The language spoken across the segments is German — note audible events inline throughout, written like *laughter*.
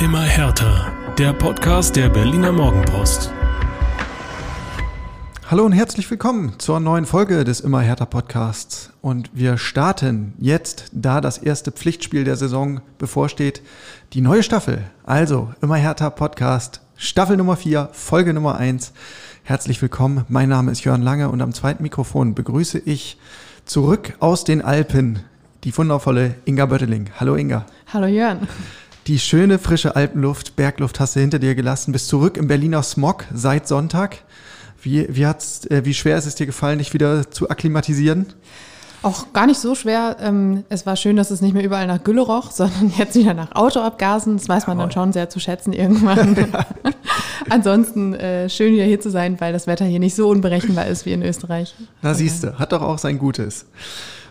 Immer härter. Der Podcast der Berliner Morgenpost. Hallo und herzlich willkommen zur neuen Folge des Immer härter Podcasts. Und wir starten jetzt, da das erste Pflichtspiel der Saison bevorsteht, die neue Staffel. Also Immer härter Podcast, Staffel Nummer 4, Folge Nummer 1. Herzlich willkommen. Mein Name ist Jörn Lange und am zweiten Mikrofon begrüße ich zurück aus den Alpen die wundervolle Inga Bötteling. Hallo Inga. Hallo Jörn. Die schöne, frische Alpenluft, Bergluft hast du hinter dir gelassen, bist zurück im Berliner Smog seit Sonntag. Wie, wie, hat's, äh, wie schwer ist es dir gefallen, dich wieder zu akklimatisieren? Auch gar nicht so schwer. Ähm, es war schön, dass es nicht mehr überall nach Gülle roch, *laughs* sondern jetzt wieder nach Autoabgasen. Das weiß man dann schon sehr zu schätzen irgendwann. *laughs* Ansonsten äh, schön wieder hier zu sein, weil das Wetter hier nicht so unberechenbar ist wie in Österreich. Na siehst du, hat doch auch sein Gutes.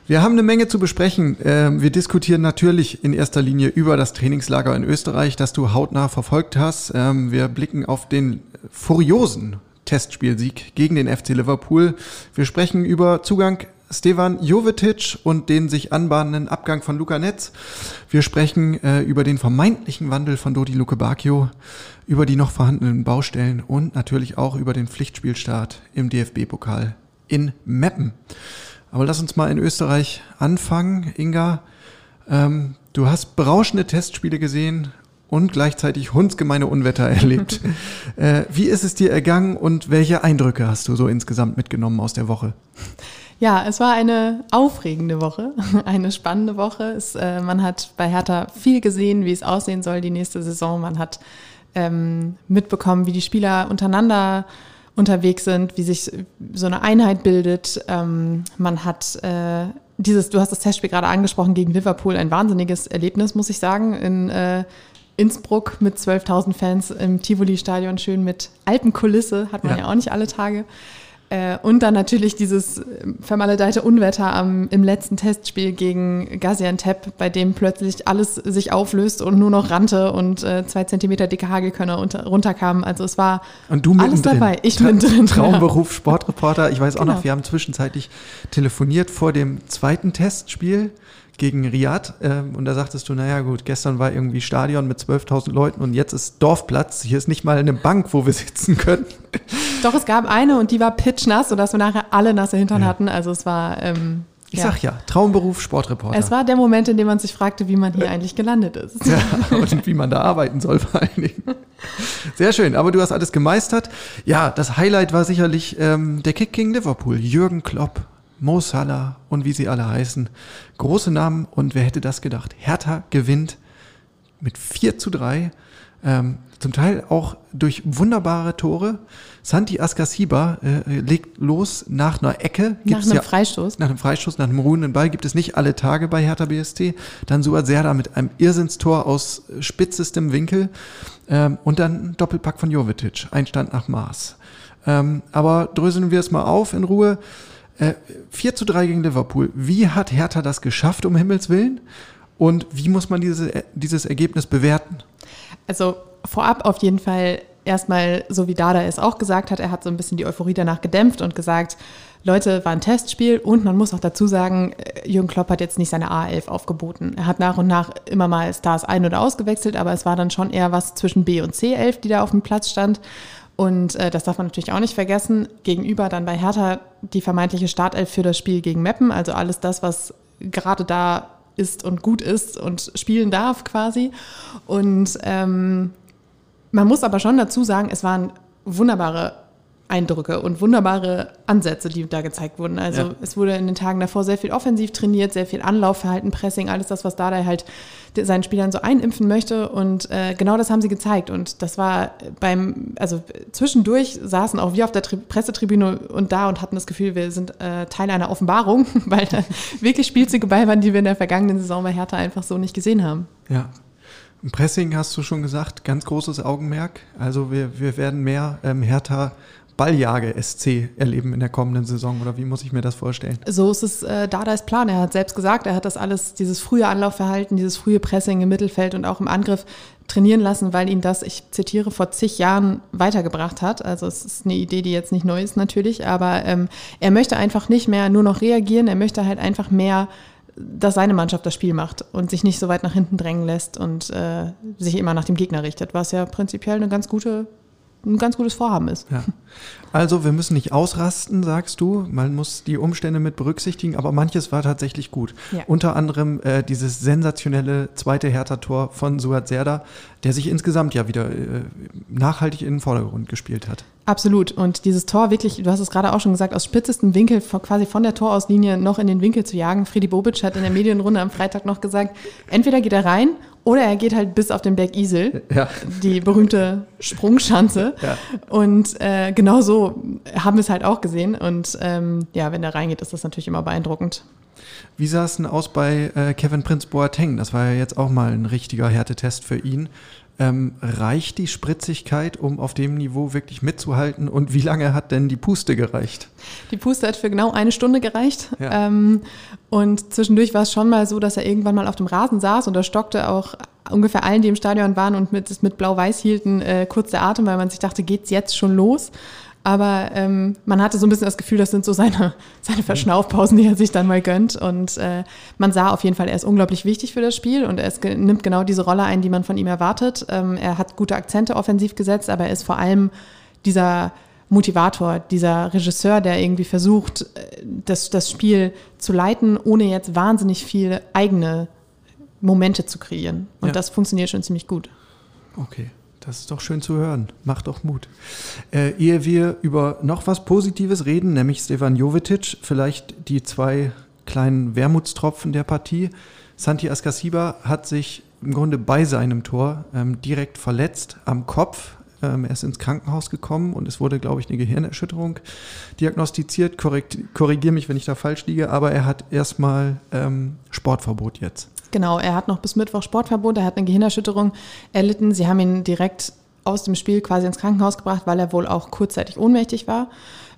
Wir haben eine Menge zu besprechen. Ähm, wir diskutieren natürlich in erster Linie über das Trainingslager in Österreich, das du hautnah verfolgt hast. Ähm, wir blicken auf den furiosen Testspielsieg gegen den FC Liverpool. Wir sprechen über Zugang Stevan Jovetic und den sich anbahnenden Abgang von Luca Netz. Wir sprechen äh, über den vermeintlichen Wandel von Dodi Luke Bacchio, über die noch vorhandenen Baustellen und natürlich auch über den Pflichtspielstart im DFB-Pokal in Meppen. Aber lass uns mal in Österreich anfangen. Inga, ähm, du hast berauschende Testspiele gesehen und gleichzeitig hundsgemeine Unwetter *laughs* erlebt. *laughs* äh, wie ist es dir ergangen und welche Eindrücke hast du so insgesamt mitgenommen aus der Woche? Ja, es war eine aufregende Woche, *laughs* eine spannende Woche. Es, äh, man hat bei Hertha viel gesehen, wie es aussehen soll die nächste Saison. Man hat ähm, mitbekommen, wie die Spieler untereinander unterwegs sind, wie sich so eine Einheit bildet. Ähm, man hat äh, dieses, du hast das Testspiel gerade angesprochen gegen Liverpool, ein wahnsinniges Erlebnis, muss ich sagen, in äh, Innsbruck mit 12.000 Fans im Tivoli-Stadion, schön mit Alpenkulisse, hat man ja, ja auch nicht alle Tage. Äh, und dann natürlich dieses vermaledeite Unwetter am, im letzten Testspiel gegen Gaziantep, bei dem plötzlich alles sich auflöst und nur noch rannte und äh, zwei Zentimeter dicke Hagelkörner unter, runterkamen. Also es war und du alles dabei. Ich bin drin. Traumberuf, Sportreporter. Ich weiß auch genau. noch, wir haben zwischenzeitlich telefoniert vor dem zweiten Testspiel gegen Riyadh. Ähm, und da sagtest du, naja gut, gestern war irgendwie Stadion mit 12.000 Leuten und jetzt ist Dorfplatz. Hier ist nicht mal eine Bank, wo wir *laughs* sitzen können. Doch, es gab eine und die war pitchnass, sodass wir nachher alle nasse Hintern ja. hatten. Also es war... Ähm, ich ja. sag ja, Traumberuf Sportreporter. Es war der Moment, in dem man sich fragte, wie man hier eigentlich gelandet ist. *laughs* Ja, und wie man da arbeiten soll vor allen Dingen. Sehr schön, aber du hast alles gemeistert. Ja, das Highlight war sicherlich ähm, der Kick gegen Liverpool. Jürgen Klopp Mo Salah und wie sie alle heißen. Große Namen und wer hätte das gedacht? Hertha gewinnt mit 4 zu 3. Ähm, zum Teil auch durch wunderbare Tore. Santi Askasiba äh, legt los nach einer Ecke. Nach einem ja, Freistoß. Nach einem Freistoß, nach einem ruhenden Ball gibt es nicht alle Tage bei Hertha BST. Dann Suat Serda mit einem Irrsinnstor aus spitzestem Winkel. Ähm, und dann ein Doppelpack von Jovetic. Einstand nach Maß. Ähm, aber dröseln wir es mal auf in Ruhe. Äh, 4 zu 3 gegen Liverpool. Wie hat Hertha das geschafft, um Himmels Willen? Und wie muss man diese, dieses Ergebnis bewerten? Also vorab auf jeden Fall erstmal, so wie Dada es auch gesagt hat, er hat so ein bisschen die Euphorie danach gedämpft und gesagt, Leute, war ein Testspiel und man muss auch dazu sagen, äh, Jürgen Klopp hat jetzt nicht seine A11 aufgeboten. Er hat nach und nach immer mal Stars ein- oder ausgewechselt, aber es war dann schon eher was zwischen B und C11, die da auf dem Platz stand. Und äh, das darf man natürlich auch nicht vergessen. Gegenüber dann bei Hertha die vermeintliche Startelf für das Spiel gegen Meppen, also alles das, was gerade da ist und gut ist und spielen darf quasi. Und ähm, man muss aber schon dazu sagen, es waren wunderbare Eindrücke und wunderbare Ansätze, die da gezeigt wurden. Also ja. es wurde in den Tagen davor sehr viel offensiv trainiert, sehr viel Anlaufverhalten, Pressing, alles das, was da halt seinen Spielern so einimpfen möchte. Und äh, genau das haben sie gezeigt. Und das war beim, also zwischendurch saßen auch wir auf der Tri Pressetribüne und da und hatten das Gefühl, wir sind äh, Teil einer Offenbarung, *laughs* weil da wirklich Spielzüge bei waren, die wir in der vergangenen Saison bei Hertha einfach so nicht gesehen haben. Ja, im Pressing hast du schon gesagt, ganz großes Augenmerk. Also wir, wir werden mehr ähm, Hertha Balljage SC erleben in der kommenden Saison oder wie muss ich mir das vorstellen? So ist es äh, Dardais Plan. Er hat selbst gesagt, er hat das alles, dieses frühe Anlaufverhalten, dieses frühe Pressing im Mittelfeld und auch im Angriff trainieren lassen, weil ihn das, ich zitiere, vor zig Jahren weitergebracht hat. Also es ist eine Idee, die jetzt nicht neu ist natürlich, aber ähm, er möchte einfach nicht mehr nur noch reagieren, er möchte halt einfach mehr dass seine Mannschaft das Spiel macht und sich nicht so weit nach hinten drängen lässt und äh, sich immer nach dem Gegner richtet, was ja prinzipiell eine ganz gute ein ganz gutes Vorhaben ist. Ja. Also wir müssen nicht ausrasten, sagst du. Man muss die Umstände mit berücksichtigen, aber manches war tatsächlich gut. Ja. Unter anderem äh, dieses sensationelle zweite Hertha-Tor von Suat Serda, der sich insgesamt ja wieder äh, nachhaltig in den Vordergrund gespielt hat. Absolut. Und dieses Tor wirklich, du hast es gerade auch schon gesagt, aus spitzestem Winkel, quasi von der Torauslinie noch in den Winkel zu jagen. Friedi Bobic hat in der Medienrunde am Freitag noch gesagt, entweder geht er rein oder er geht halt bis auf den Berg Isel, ja. die berühmte Sprungschanze. Ja. Und äh, genau so haben wir es halt auch gesehen. Und ähm, ja, wenn er reingeht, ist das natürlich immer beeindruckend. Wie sah es denn aus bei äh, Kevin Prince Boateng? Das war ja jetzt auch mal ein richtiger Härtetest für ihn. Ähm, reicht die Spritzigkeit, um auf dem Niveau wirklich mitzuhalten? Und wie lange hat denn die Puste gereicht? Die Puste hat für genau eine Stunde gereicht. Ja. Ähm, und zwischendurch war es schon mal so, dass er irgendwann mal auf dem Rasen saß und da stockte auch ungefähr allen, die im Stadion waren und mit, mit Blau-Weiß hielten, äh, kurz der Atem, weil man sich dachte, geht's jetzt schon los? Aber ähm, man hatte so ein bisschen das Gefühl, das sind so seine, *laughs* seine Verschnaufpausen, die er sich dann mal gönnt. Und äh, man sah auf jeden Fall, er ist unglaublich wichtig für das Spiel und er ist, nimmt genau diese Rolle ein, die man von ihm erwartet. Ähm, er hat gute Akzente offensiv gesetzt, aber er ist vor allem dieser Motivator, dieser Regisseur, der irgendwie versucht, äh, das, das Spiel zu leiten, ohne jetzt wahnsinnig viel eigene Momente zu kreieren. Und ja. das funktioniert schon ziemlich gut. Okay. Das ist doch schön zu hören. Macht doch Mut. Äh, ehe wir über noch was Positives reden, nämlich Stefan Jovetic, vielleicht die zwei kleinen Wermutstropfen der Partie. Santi Askasiba hat sich im Grunde bei seinem Tor ähm, direkt verletzt am Kopf. Ähm, er ist ins Krankenhaus gekommen und es wurde, glaube ich, eine Gehirnerschütterung diagnostiziert. Korrigiere mich, wenn ich da falsch liege, aber er hat erstmal ähm, Sportverbot jetzt. Genau, er hat noch bis Mittwoch Sportverbot, er hat eine Gehirnerschütterung erlitten. Sie haben ihn direkt aus dem Spiel quasi ins Krankenhaus gebracht, weil er wohl auch kurzzeitig ohnmächtig war.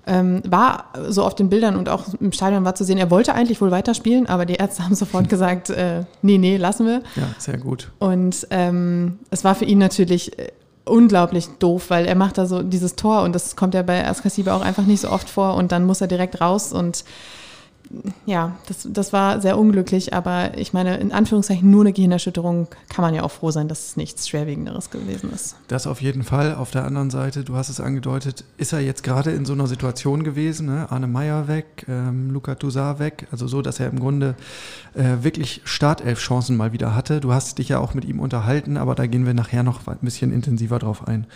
Ähm, war so auf den Bildern und auch im Stadion war zu sehen, er wollte eigentlich wohl weiterspielen, aber die Ärzte *laughs* haben sofort gesagt, äh, nee, nee, lassen wir. Ja, sehr gut. Und ähm, es war für ihn natürlich äh, unglaublich doof, weil er macht da so dieses Tor und das kommt ja bei Askasiba auch einfach nicht so oft vor und dann muss er direkt raus und ja, das, das war sehr unglücklich, aber ich meine, in Anführungszeichen nur eine Gehirnerschütterung kann man ja auch froh sein, dass es nichts Schwerwiegenderes gewesen ist. Das auf jeden Fall. Auf der anderen Seite, du hast es angedeutet, ist er jetzt gerade in so einer Situation gewesen, ne? Arne Meyer weg, ähm, Luca Toussaint weg, also so, dass er im Grunde äh, wirklich Startelf-Chancen mal wieder hatte. Du hast dich ja auch mit ihm unterhalten, aber da gehen wir nachher noch ein bisschen intensiver drauf ein.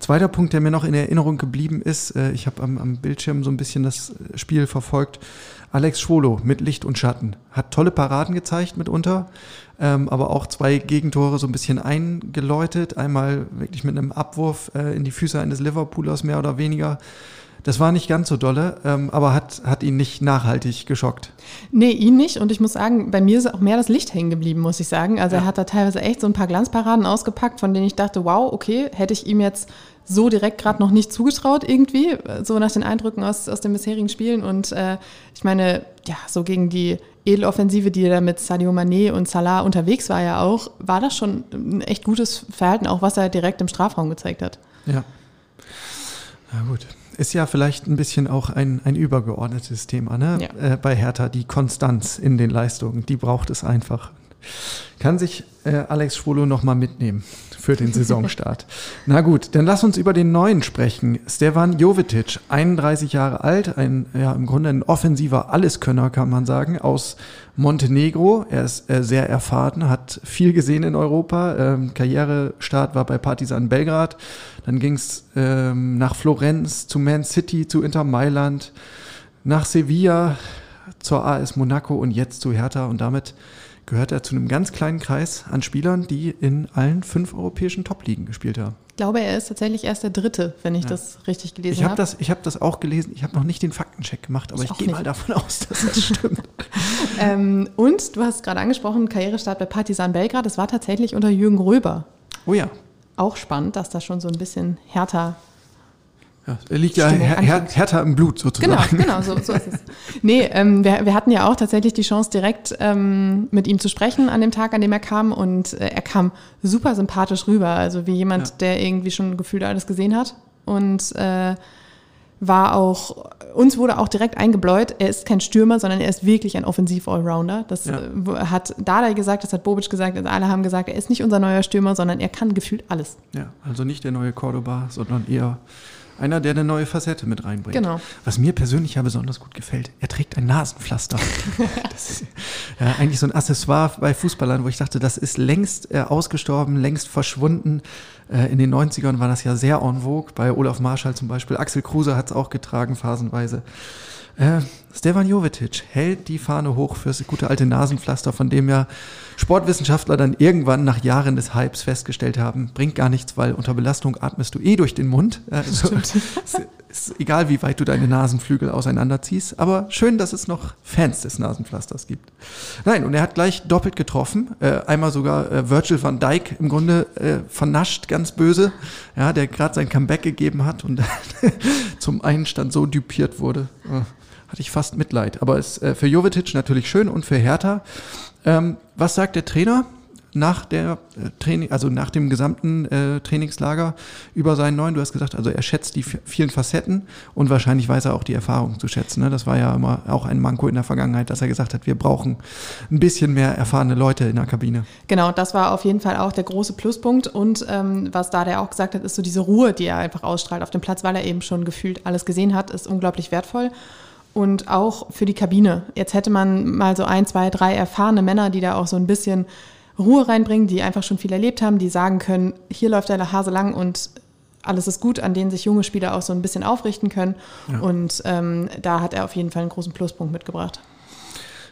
Zweiter Punkt, der mir noch in Erinnerung geblieben ist, äh, ich habe am, am Bildschirm so ein bisschen das Spiel verfolgt, Alex Schwolo mit Licht und Schatten. Hat tolle Paraden gezeigt mitunter, ähm, aber auch zwei Gegentore so ein bisschen eingeläutet. Einmal wirklich mit einem Abwurf äh, in die Füße eines Liverpoolers mehr oder weniger. Das war nicht ganz so dolle, ähm, aber hat, hat ihn nicht nachhaltig geschockt. Nee, ihn nicht. Und ich muss sagen, bei mir ist auch mehr das Licht hängen geblieben, muss ich sagen. Also ja. er hat da teilweise echt so ein paar Glanzparaden ausgepackt, von denen ich dachte, wow, okay, hätte ich ihm jetzt so direkt gerade noch nicht zugetraut irgendwie, so nach den Eindrücken aus, aus den bisherigen Spielen. Und äh, ich meine, ja, so gegen die Edeloffensive, die da mit Sadio Mané und Salah unterwegs war ja auch, war das schon ein echt gutes Verhalten, auch was er direkt im Strafraum gezeigt hat. Ja. Na gut. Ist ja vielleicht ein bisschen auch ein, ein übergeordnetes Thema ne? Ja. Äh, bei Hertha, die Konstanz in den Leistungen, die braucht es einfach. Kann sich äh, Alex Schwolo nochmal mitnehmen für den Saisonstart. *laughs* Na gut, dann lass uns über den neuen sprechen. Stevan Jovetic, 31 Jahre alt, ein ja, im Grunde ein offensiver Alleskönner, kann man sagen, aus Montenegro. Er ist äh, sehr erfahren, hat viel gesehen in Europa. Ähm, Karrierestart war bei Partizan Belgrad. Dann ging es ähm, nach Florenz, zu Man City, zu Inter Mailand, nach Sevilla, zur AS Monaco und jetzt zu Hertha. Und damit gehört er zu einem ganz kleinen Kreis an Spielern, die in allen fünf europäischen Top-Ligen gespielt haben. Ich glaube, er ist tatsächlich erst der Dritte, wenn ich ja. das richtig gelesen ich hab habe. Das, ich habe das auch gelesen. Ich habe noch nicht den Faktencheck gemacht, aber ich, ich gehe mal davon aus, dass das *laughs* stimmt. ähm, und du hast gerade angesprochen, Karrierestart bei Partizan Belgrad. Das war tatsächlich unter Jürgen Röber. Oh ja. Auch spannend, dass das schon so ein bisschen härter ja, er liegt ja her härter im Blut sozusagen. Genau, genau, so, so ist es. Nee, ähm, wir, wir, hatten ja auch tatsächlich die Chance, direkt ähm, mit ihm zu sprechen an dem Tag, an dem er kam. Und äh, er kam super sympathisch rüber. Also wie jemand, ja. der irgendwie schon gefühlt alles gesehen hat. Und äh, war auch, uns wurde auch direkt eingebläut, er ist kein Stürmer, sondern er ist wirklich ein Offensiv-Allrounder. Das ja. Äh, hat Dada gesagt, das hat Bobic gesagt, also alle haben gesagt, er ist nicht unser neuer Stürmer, sondern er kann gefühlt alles. Ja, also nicht der neue Cordoba, sondern eher einer, der eine neue Facette mit reinbringt. Genau. Was mir persönlich ja besonders gut gefällt, er trägt ein Nasenpflaster. *laughs* das ist ja eigentlich so ein Accessoire bei Fußballern, wo ich dachte, das ist längst äh, ausgestorben, längst verschwunden. Äh, in den 90ern war das ja sehr en vogue, bei Olaf Marschall zum Beispiel. Axel Kruse hat es auch getragen, phasenweise. Äh, Stefan Jovetic hält die Fahne hoch fürs gute alte Nasenpflaster, von dem ja Sportwissenschaftler dann irgendwann nach Jahren des Hypes festgestellt haben, bringt gar nichts, weil unter Belastung atmest du eh durch den Mund. Also, ist, egal, wie weit du deine Nasenflügel auseinanderziehst. Aber schön, dass es noch Fans des Nasenpflasters gibt. Nein, und er hat gleich doppelt getroffen. Äh, einmal sogar äh, Virgil van Dijk im Grunde äh, vernascht, ganz böse. Ja, der gerade sein Comeback gegeben hat und *laughs* zum Einstand so dupiert wurde. Hatte ich fast Mitleid. Aber es äh, für Jovetic natürlich schön und für Hertha. Ähm, was sagt der Trainer nach der äh, Training, also nach dem gesamten äh, Trainingslager über seinen neuen? Du hast gesagt, also er schätzt die vielen Facetten und wahrscheinlich weiß er auch die Erfahrung zu schätzen. Ne? Das war ja immer auch ein Manko in der Vergangenheit, dass er gesagt hat, wir brauchen ein bisschen mehr erfahrene Leute in der Kabine. Genau, das war auf jeden Fall auch der große Pluspunkt und ähm, was da der auch gesagt hat, ist so diese Ruhe, die er einfach ausstrahlt auf dem Platz, weil er eben schon gefühlt alles gesehen hat, ist unglaublich wertvoll und auch für die Kabine. Jetzt hätte man mal so ein, zwei, drei erfahrene Männer, die da auch so ein bisschen Ruhe reinbringen, die einfach schon viel erlebt haben, die sagen können, hier läuft der Hase lang und alles ist gut, an denen sich junge Spieler auch so ein bisschen aufrichten können. Ja. Und ähm, da hat er auf jeden Fall einen großen Pluspunkt mitgebracht.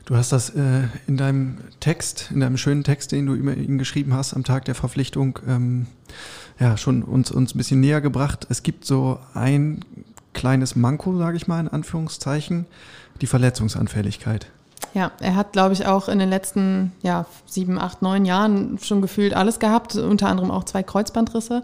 Du hast das äh, in deinem Text, in deinem schönen Text, den du über ihn geschrieben hast am Tag der Verpflichtung, ähm, ja, schon uns, uns ein bisschen näher gebracht. Es gibt so ein kleines Manko, sage ich mal in Anführungszeichen, die Verletzungsanfälligkeit. Ja, er hat, glaube ich, auch in den letzten ja, sieben, acht, neun Jahren schon gefühlt alles gehabt, unter anderem auch zwei Kreuzbandrisse.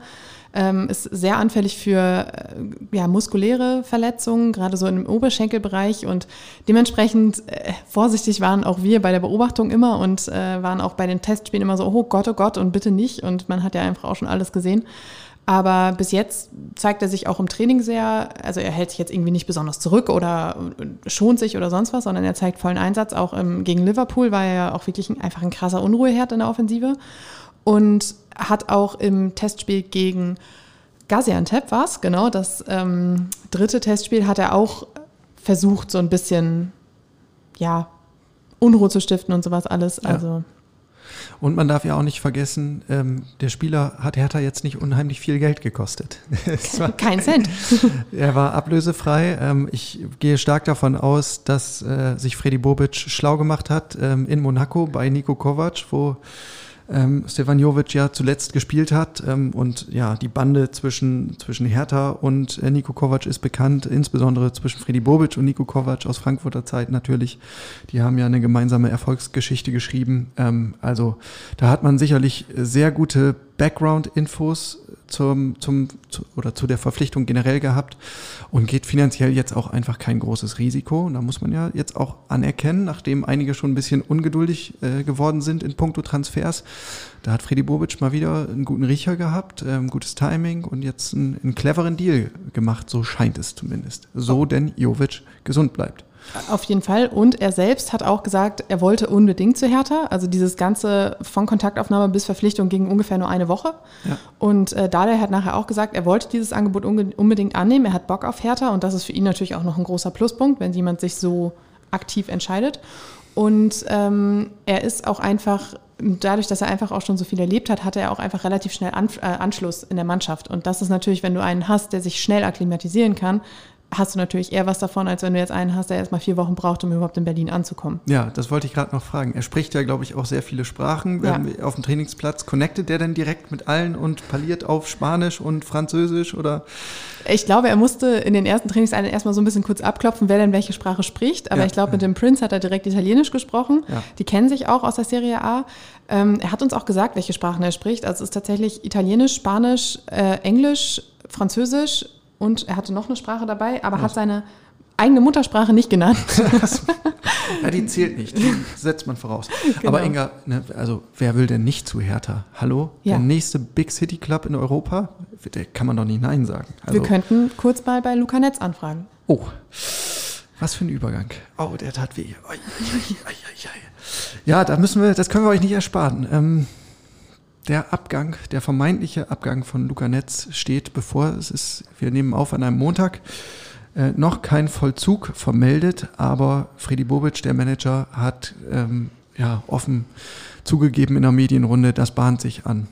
Ähm, ist sehr anfällig für äh, ja, muskuläre Verletzungen, gerade so im Oberschenkelbereich. Und dementsprechend äh, vorsichtig waren auch wir bei der Beobachtung immer und äh, waren auch bei den Testspielen immer so, oh Gott, oh Gott und bitte nicht. Und man hat ja einfach auch schon alles gesehen. Aber bis jetzt zeigt er sich auch im Training sehr, also er hält sich jetzt irgendwie nicht besonders zurück oder schont sich oder sonst was, sondern er zeigt vollen Einsatz. Auch im, gegen Liverpool war er ja auch wirklich ein, einfach ein krasser Unruheherd in der Offensive. Und hat auch im Testspiel gegen Gaziantep war es, genau, das ähm, dritte Testspiel hat er auch versucht, so ein bisschen, ja, Unruhe zu stiften und sowas alles. Also und man darf ja auch nicht vergessen, ähm, der Spieler hat Hertha jetzt nicht unheimlich viel Geld gekostet. *laughs* war, Kein Cent. *laughs* er war ablösefrei. Ähm, ich gehe stark davon aus, dass äh, sich Freddy Bobic schlau gemacht hat ähm, in Monaco bei Nico Kovac, wo ähm, Stefan Jovic ja zuletzt gespielt hat. Ähm, und ja, die Bande zwischen, zwischen Hertha und äh, Nico Kovac ist bekannt, insbesondere zwischen Freddy Bobic und Nico Kovac aus Frankfurter Zeit natürlich. Die haben ja eine gemeinsame Erfolgsgeschichte geschrieben. Ähm, also da hat man sicherlich sehr gute Background-Infos zum, zum, zu, oder zu der Verpflichtung generell gehabt und geht finanziell jetzt auch einfach kein großes Risiko. Und da muss man ja jetzt auch anerkennen, nachdem einige schon ein bisschen ungeduldig äh, geworden sind in puncto Transfers. Da hat Freddy Bobic mal wieder einen guten Riecher gehabt, ähm, gutes Timing und jetzt einen, einen cleveren Deal gemacht, so scheint es zumindest. So denn Jovic gesund bleibt. Auf jeden Fall. Und er selbst hat auch gesagt, er wollte unbedingt zu Hertha. Also dieses Ganze von Kontaktaufnahme bis Verpflichtung ging ungefähr nur eine Woche. Ja. Und äh, Dada hat nachher auch gesagt, er wollte dieses Angebot unbedingt annehmen. Er hat Bock auf Hertha und das ist für ihn natürlich auch noch ein großer Pluspunkt, wenn jemand sich so aktiv entscheidet. Und ähm, er ist auch einfach, dadurch, dass er einfach auch schon so viel erlebt hat, hatte er auch einfach relativ schnell An äh, Anschluss in der Mannschaft. Und das ist natürlich, wenn du einen hast, der sich schnell akklimatisieren kann, hast du natürlich eher was davon, als wenn du jetzt einen hast, der erstmal vier Wochen braucht, um überhaupt in Berlin anzukommen. Ja, das wollte ich gerade noch fragen. Er spricht ja, glaube ich, auch sehr viele Sprachen. Ja. Auf dem Trainingsplatz connectet der denn direkt mit allen und parliert auf Spanisch und Französisch oder? Ich glaube, er musste in den ersten Trainingseinheiten erstmal so ein bisschen kurz abklopfen, wer denn welche Sprache spricht. Aber ja. ich glaube, mit dem Prince hat er direkt Italienisch gesprochen. Ja. Die kennen sich auch aus der Serie A. Ähm, er hat uns auch gesagt, welche Sprachen er spricht. Also es ist tatsächlich Italienisch, Spanisch, äh, Englisch, Französisch und er hatte noch eine Sprache dabei, aber Was? hat seine eigene Muttersprache nicht genannt. *laughs* Ja, die zählt nicht, die *laughs* setzt man voraus. Genau. Aber Inga, ne, also wer will denn nicht zu Hertha? Hallo? Ja. Der nächste Big City Club in Europa? Der kann man doch nicht Nein sagen. Also, Wir könnten kurz mal bei Luca Netz anfragen. oh, was für ein Übergang. Oh, der tat weh. Ja, da müssen wir, das können wir euch nicht ersparen. Ähm, der Abgang, der vermeintliche Abgang von Luca Netz steht bevor. Es ist, wir nehmen auf an einem Montag. Äh, noch kein Vollzug vermeldet, aber Freddy Bobic, der Manager, hat ähm, ja, offen zugegeben in der Medienrunde, das bahnt sich an.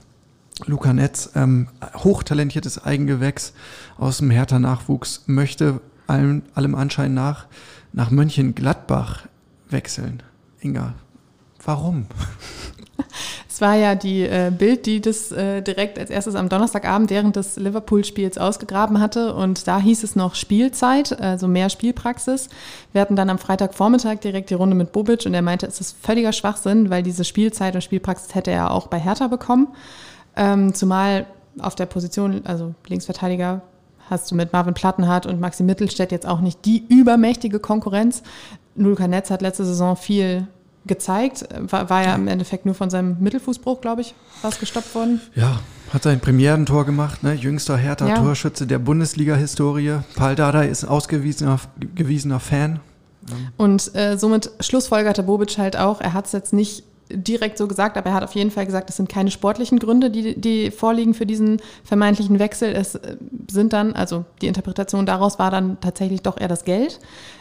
Luca Netz, ähm, hochtalentiertes Eigengewächs aus dem Hertha-Nachwuchs, möchte allem, allem Anschein nach nach Mönchengladbach wechseln. Inga, warum? *laughs* War ja die äh, Bild, die das äh, direkt als erstes am Donnerstagabend während des Liverpool-Spiels ausgegraben hatte. Und da hieß es noch Spielzeit, also mehr Spielpraxis. Wir hatten dann am Freitagvormittag direkt die Runde mit Bobic und er meinte, es ist völliger Schwachsinn, weil diese Spielzeit und Spielpraxis hätte er auch bei Hertha bekommen. Ähm, zumal auf der Position, also Linksverteidiger, hast du mit Marvin Plattenhardt und Maxi Mittelstädt jetzt auch nicht die übermächtige Konkurrenz. Luca Netz hat letzte Saison viel gezeigt, war, war ja im Endeffekt nur von seinem Mittelfußbruch, glaube ich, was gestoppt worden. Ja, hat sein Premierentor gemacht, ne? jüngster Hertha-Torschütze der Bundesliga-Historie. Paul Dardai ist ausgewiesener gewiesener Fan. Und äh, somit schlussfolgerte Bobic halt auch, er hat es jetzt nicht direkt so gesagt, aber er hat auf jeden Fall gesagt, es sind keine sportlichen Gründe, die, die vorliegen für diesen vermeintlichen Wechsel. Es äh, sind dann, also die Interpretation daraus war dann tatsächlich doch eher das Geld.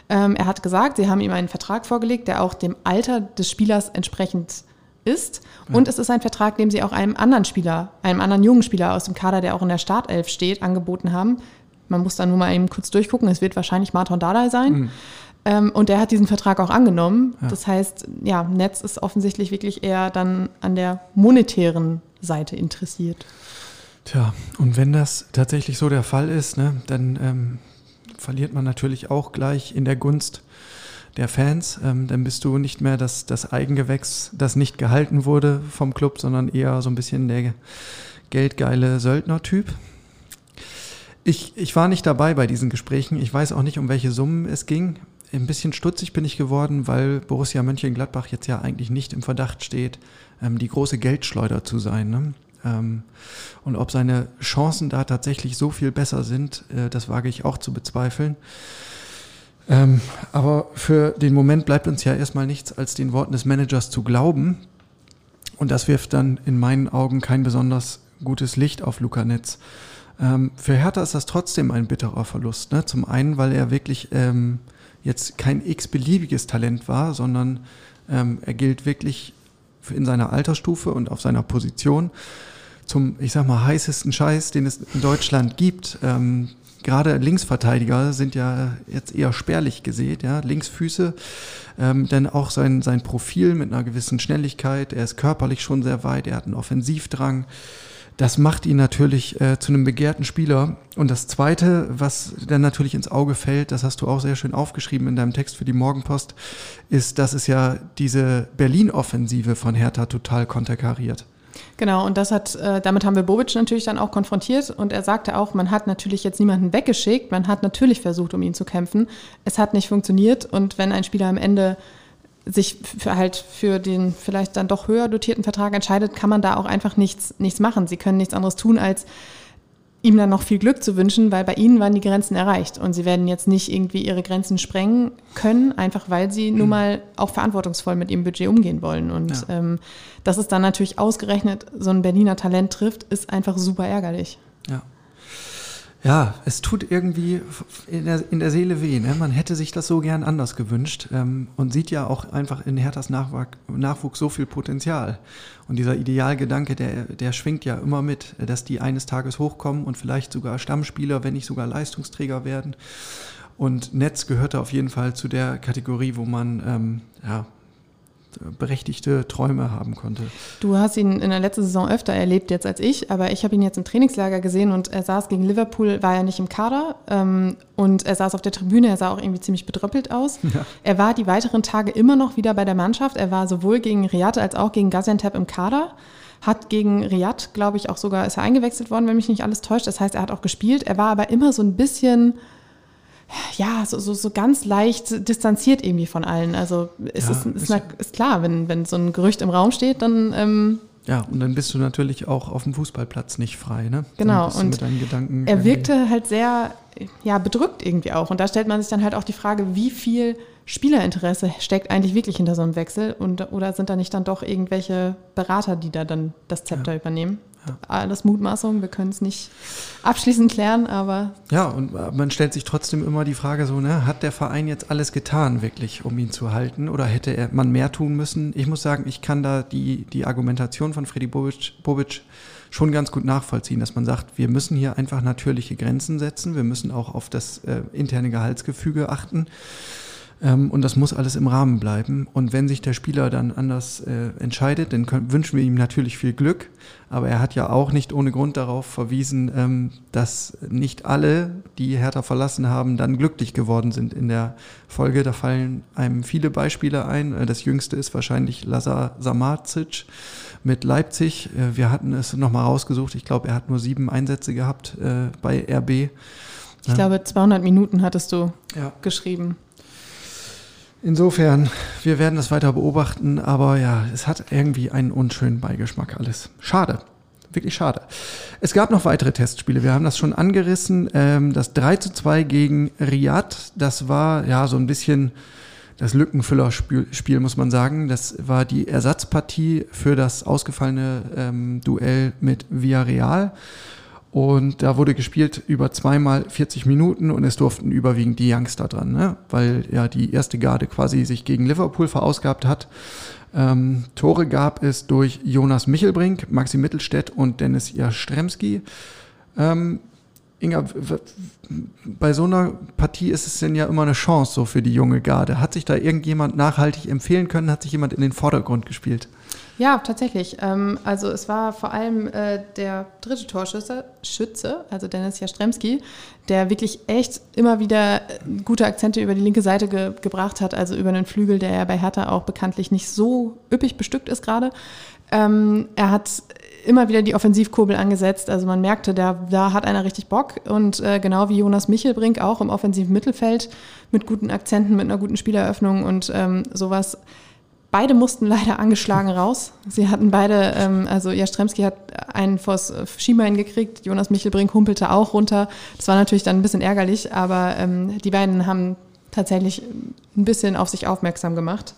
Ähm, er hat gesagt, sie haben ihm einen Vertrag vorgelegt, der auch dem Alter des Spielers entsprechend ist. Und es ist ein Vertrag, dem sie auch einem anderen Spieler, einem anderen jungen Spieler aus dem Kader, der auch in der Startelf steht, angeboten haben. Man muss da nur mal eben kurz durchgucken. Es wird wahrscheinlich Martin Dardai sein. Ähm, und der hat diesen Vertrag auch angenommen. Ja. Das heißt, ja, Netz ist offensichtlich wirklich eher dann an der monetären Seite interessiert. Tja, und wenn das tatsächlich so der Fall ist, ne, dann ähm, verliert man natürlich auch gleich in der Gunst der Fans. Ähm, dann bist du nicht mehr das, das Eigengewächs, das nicht gehalten wurde vom Club, sondern eher so ein bisschen der geldgeile Söldner-Typ. Ich, ich war nicht dabei bei diesen Gesprächen. Ich weiß auch nicht, um welche Summen es ging. Ein bisschen stutzig bin ich geworden, weil Borussia Mönchengladbach jetzt ja eigentlich nicht im Verdacht steht, ähm, die große Geldschleuder zu sein. Ne? Ähm, und ob seine Chancen da tatsächlich so viel besser sind, äh, das wage ich auch zu bezweifeln. Ähm, aber für den Moment bleibt uns ja erstmal nichts, als den Worten des Managers zu glauben. Und das wirft dann in meinen Augen kein besonders gutes Licht auf Luca Netz. Für Hertha ist das trotzdem ein bitterer Verlust. Ne? Zum einen, weil er wirklich ähm, jetzt kein x-beliebiges Talent war, sondern ähm, er gilt wirklich in seiner Altersstufe und auf seiner Position zum, ich sag mal, heißesten Scheiß, den es in Deutschland gibt. Ähm, gerade Linksverteidiger sind ja jetzt eher spärlich gesät, ja, Linksfüße, ähm, denn auch sein, sein Profil mit einer gewissen Schnelligkeit, er ist körperlich schon sehr weit, er hat einen Offensivdrang. Das macht ihn natürlich äh, zu einem begehrten Spieler. Und das Zweite, was dann natürlich ins Auge fällt, das hast du auch sehr schön aufgeschrieben in deinem Text für die Morgenpost, ist, dass es ja diese Berlin-Offensive von Hertha total konterkariert. Genau, und das hat, äh, damit haben wir Bobic natürlich dann auch konfrontiert und er sagte auch, man hat natürlich jetzt niemanden weggeschickt, man hat natürlich versucht, um ihn zu kämpfen. Es hat nicht funktioniert und wenn ein Spieler am Ende sich für halt für den vielleicht dann doch höher dotierten Vertrag entscheidet, kann man da auch einfach nichts, nichts machen. Sie können nichts anderes tun, als ihm dann noch viel Glück zu wünschen, weil bei ihnen waren die Grenzen erreicht und sie werden jetzt nicht irgendwie ihre Grenzen sprengen können, einfach weil sie nun mal auch verantwortungsvoll mit ihrem Budget umgehen wollen. Und Ja. ähm, dass es dann natürlich ausgerechnet so ein Berliner Talent trifft, ist einfach super ärgerlich. Ja. Ja, es tut irgendwie in der, in der Seele weh. Ne? Man hätte sich das so gern anders gewünscht ähm, und sieht ja auch einfach in Herthas Nachwuchs, so viel Potenzial. Und dieser Idealgedanke, der, der schwingt ja immer mit, dass die eines Tages hochkommen und vielleicht sogar Stammspieler, wenn nicht sogar Leistungsträger werden. Und Netz gehörte auf jeden Fall zu der Kategorie, wo man ähm, ja, berechtigte Träume haben konnte. Du hast ihn in der letzten Saison öfter erlebt jetzt als ich, aber ich habe ihn jetzt im Trainingslager gesehen und er saß gegen Liverpool, war ja nicht im Kader ähm, und er saß auf der Tribüne, er sah auch irgendwie ziemlich bedröppelt aus. Ja. Er war die weiteren Tage immer noch wieder bei der Mannschaft. Er war sowohl gegen Riyadh als auch gegen Gaziantep im Kader. Hat gegen Riyadh, glaube ich, auch sogar, ist er eingewechselt worden, wenn mich nicht alles täuscht. Das heißt, er hat auch gespielt. Er war aber immer so ein bisschen, ja, so, so, so ganz leicht distanziert irgendwie von allen. Also es Ja, ist, ist, ist- ist klar, wenn, wenn so ein Gerücht im Raum steht, dann ähm, Ja, und dann bist du natürlich auch auf dem Fußballplatz nicht frei, ne? Genau, und mit deinen Gedanken er wirkte halt sehr ja, bedrückt irgendwie auch. Und da stellt man sich dann halt auch die Frage, wie viel Spielerinteresse steckt eigentlich wirklich hinter so einem Wechsel? Und, oder sind da nicht dann doch irgendwelche Berater, die da dann das Zepter übernehmen? Alles Mutmaßung, wir können es nicht abschließend klären, aber Ja, und äh, man stellt sich trotzdem immer die Frage so, ne, hat der Verein jetzt alles getan, wirklich, um ihn zu halten? Oder hätte er, man mehr tun müssen? Ich muss sagen, ich kann da die, die Argumentation von Freddy Bobic, Bobic schon ganz gut nachvollziehen, dass man sagt, wir müssen hier einfach natürliche Grenzen setzen, wir müssen auch auf das äh, interne Gehaltsgefüge achten. Ähm, und das muss alles im Rahmen bleiben. Und wenn sich der Spieler dann anders äh, entscheidet, dann können, wünschen wir ihm natürlich viel Glück. Aber er hat ja auch nicht ohne Grund darauf verwiesen, ähm, dass nicht alle, die Hertha verlassen haben, dann glücklich geworden sind in der Folge. Da fallen einem viele Beispiele ein. Äh, Das jüngste ist wahrscheinlich Lazar Samardzic mit Leipzig. Äh, Wir hatten es nochmal rausgesucht. Ich glaube, er hat nur sieben Einsätze gehabt äh, bei RB. ich Ja. glaube, 200 Minuten hattest du Ja. geschrieben. Insofern, wir werden das weiter beobachten, aber ja, es hat irgendwie einen unschönen Beigeschmack alles. Schade. Wirklich schade. Es gab noch weitere Testspiele. Wir haben das schon angerissen. Ähm, das 3 zu 2 gegen Riyadh, das war ja so ein bisschen das Lückenfüllerspiel, Spiel, muss man sagen. Das war die Ersatzpartie für das ausgefallene ähm, Duell mit Villarreal. Und da wurde gespielt über zweimal 40 Minuten und es durften überwiegend die Youngster dran, ne? weil ja die erste Garde quasi sich gegen Liverpool verausgabt hat. Ähm, Tore gab es durch Jonas Michelbrink, Maxi Mittelstädt und Dennis Jastremski. Ähm, Inga, bei so einer Partie ist es denn ja immer eine Chance so für die junge Garde. Hat sich da irgendjemand nachhaltig empfehlen können? Hat sich jemand in den Vordergrund gespielt? Ja, tatsächlich. Ähm, also es war vor allem äh, der dritte Torschütze, Schütze, also Dennis Jastremski, der wirklich echt immer wieder äh, gute Akzente über die linke Seite ge gebracht hat, also über einen Flügel, der ja bei Hertha auch bekanntlich nicht so üppig bestückt ist gerade. Ähm, er hat immer wieder die Offensivkurbel angesetzt. Also man merkte, da, da hat einer richtig Bock. Und äh, genau wie Jonas Michelbrink auch im offensiven Mittelfeld mit guten Akzenten, mit einer guten Spieleröffnung und ähm, sowas. Beide mussten leider angeschlagen raus. Sie hatten beide, ähm, also Jastremski hat einen vors Schienbein gekriegt, Jonas Michelbrink humpelte auch runter. Das war natürlich dann ein bisschen ärgerlich, aber ähm, die beiden haben tatsächlich ein bisschen auf sich aufmerksam gemacht.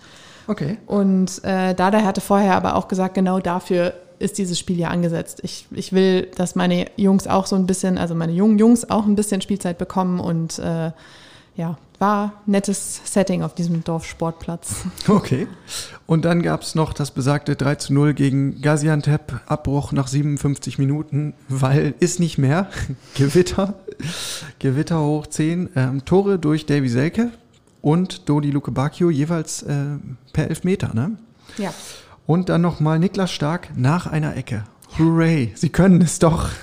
Okay. Und äh, Dada hatte vorher aber auch gesagt, genau dafür ist dieses Spiel ja angesetzt. Ich, ich will, dass meine Jungs auch so ein bisschen, also meine jungen Jungs auch ein bisschen Spielzeit bekommen und äh, ja, war nettes Setting auf diesem Dorfsportplatz. *laughs* Okay. Und dann gab es noch das besagte 3 zu 0 gegen Gaziantep. Abbruch nach 57 Minuten, weil ist nicht mehr. *laughs* Gewitter. Gewitter hoch 10. Ähm, Tore durch Davy Selke und Dodi Luke Bacchio jeweils äh, per Elfmeter. Ne? Ja. Und dann nochmal Niklas Stark nach einer Ecke. Hooray, sie können es doch. *laughs*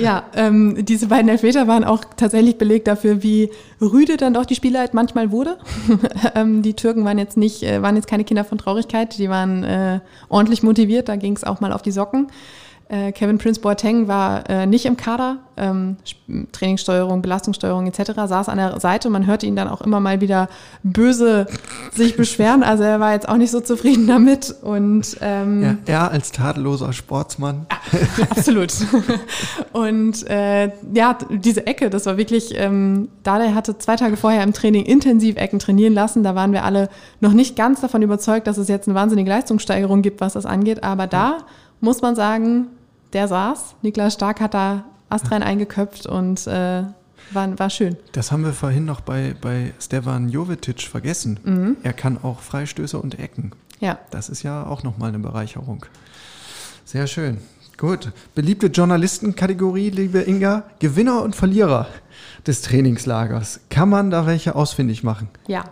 Ja, ähm, diese beiden Elfmeter waren auch tatsächlich Beleg dafür, wie rüde dann doch die Spielheit manchmal wurde. *laughs* ähm, die Türken waren jetzt nicht, äh, waren jetzt keine Kinder von Traurigkeit, die waren äh, ordentlich motiviert, da ging es auch mal auf die Socken. Äh, Kevin Prince Boateng war äh, nicht im Kader, ähm, Trainingssteuerung, Belastungssteuerung etc., saß an der Seite. Man hörte ihn dann auch immer mal wieder böse sich beschweren. Also er war jetzt auch nicht so zufrieden damit. Und ähm, Ja, er als tadelloser Sportsmann. Absolut. *laughs* Und äh, ja, diese Ecke, das war wirklich, ähm, Dada hatte zwei Tage vorher im Training intensiv Ecken trainieren lassen. Da waren wir alle noch nicht ganz davon überzeugt, dass es jetzt eine wahnsinnige Leistungssteigerung gibt, was das angeht. Aber da muss man sagen, der saß. Niklas Stark hat da astrein eingeköpft und äh, war, war schön. Das haben wir vorhin noch bei, bei Stevan Jovetic vergessen. Er kann auch Freistöße und Ecken. Ja. Das ist ja auch nochmal eine Bereicherung. Sehr schön. Gut. Beliebte Journalistenkategorie, liebe Inga. Gewinner und Verlierer des Trainingslagers. Kann man da welche ausfindig machen? Ja.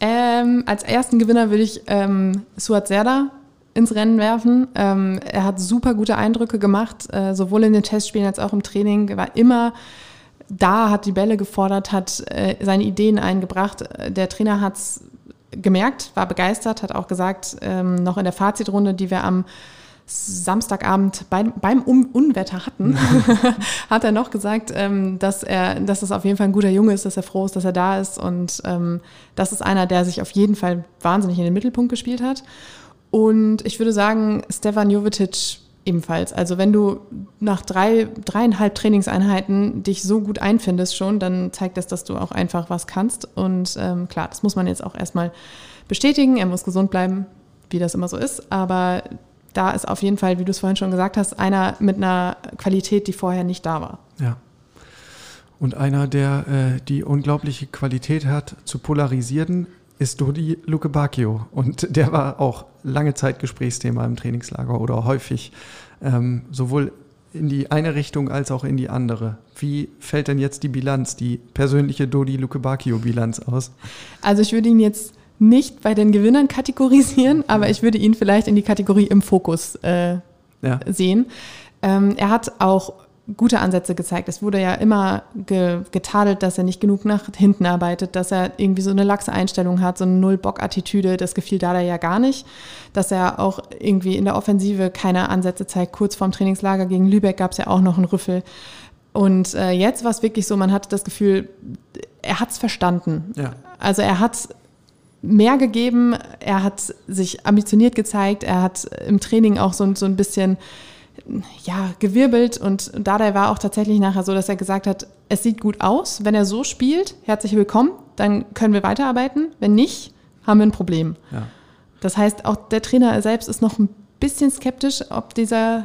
Ähm, als ersten Gewinner würde ich ähm, Suat Serdar ins Rennen werfen. Ähm, er hat super gute Eindrücke gemacht, äh, sowohl in den Testspielen als auch im Training. Er war immer da, hat die Bälle gefordert, hat äh, seine Ideen eingebracht. Äh, Der Trainer hat es gemerkt, war begeistert, hat auch gesagt, ähm, noch in der Fazitrunde, die wir am Samstagabend beim, beim Unwetter hatten, *laughs* hat er noch gesagt, ähm, dass er, dass es auf jeden Fall ein guter Junge ist, dass er froh ist, dass er da ist und ähm, das ist einer, der sich auf jeden Fall wahnsinnig in den Mittelpunkt gespielt hat. Und ich würde sagen, Stefan Jovetic ebenfalls. Also wenn du nach drei, dreieinhalb Trainingseinheiten dich so gut einfindest schon, dann zeigt das, dass du auch einfach was kannst. Und ähm, klar, das muss man jetzt auch erstmal bestätigen. Er muss gesund bleiben, wie das immer so ist. Aber da ist auf jeden Fall, wie du es vorhin schon gesagt hast, einer mit einer Qualität, die vorher nicht da war. Ja. Und einer, der äh, die unglaubliche Qualität hat, zu polarisieren, ist Dodi Luke Bacchio. Und der war auch lange Zeit Gesprächsthema im Trainingslager oder häufig ähm, sowohl in die eine Richtung als auch in die andere. Wie fällt denn jetzt die Bilanz, die persönliche Dodi Luke Bacchio Bilanz aus? Also ich würde ihn jetzt nicht bei den Gewinnern kategorisieren, aber ich würde ihn vielleicht in die Kategorie im Fokus äh, ja. sehen. Ähm, er hat auch gute Ansätze gezeigt. Es wurde ja immer ge getadelt, dass er nicht genug nach hinten arbeitet, dass er irgendwie so eine laxe Einstellung hat, so eine Null-Bock-Attitüde. Das gefiel da ja gar nicht. Dass er auch irgendwie in der Offensive keine Ansätze zeigt. Kurz vorm Trainingslager gegen Lübeck gab es ja auch noch einen Rüffel. Und äh, jetzt war es wirklich so, man hatte das Gefühl, er hat es verstanden. Ja. Also er hat mehr gegeben, er hat sich ambitioniert gezeigt, er hat im Training auch so, so ein bisschen ja, gewirbelt und Dardai war auch tatsächlich nachher so, dass er gesagt hat, es sieht gut aus, wenn er so spielt, herzlich willkommen, dann können wir weiterarbeiten, wenn nicht, haben wir ein Problem. Ja. Das heißt, auch der Trainer selbst ist noch ein bisschen skeptisch ob dieser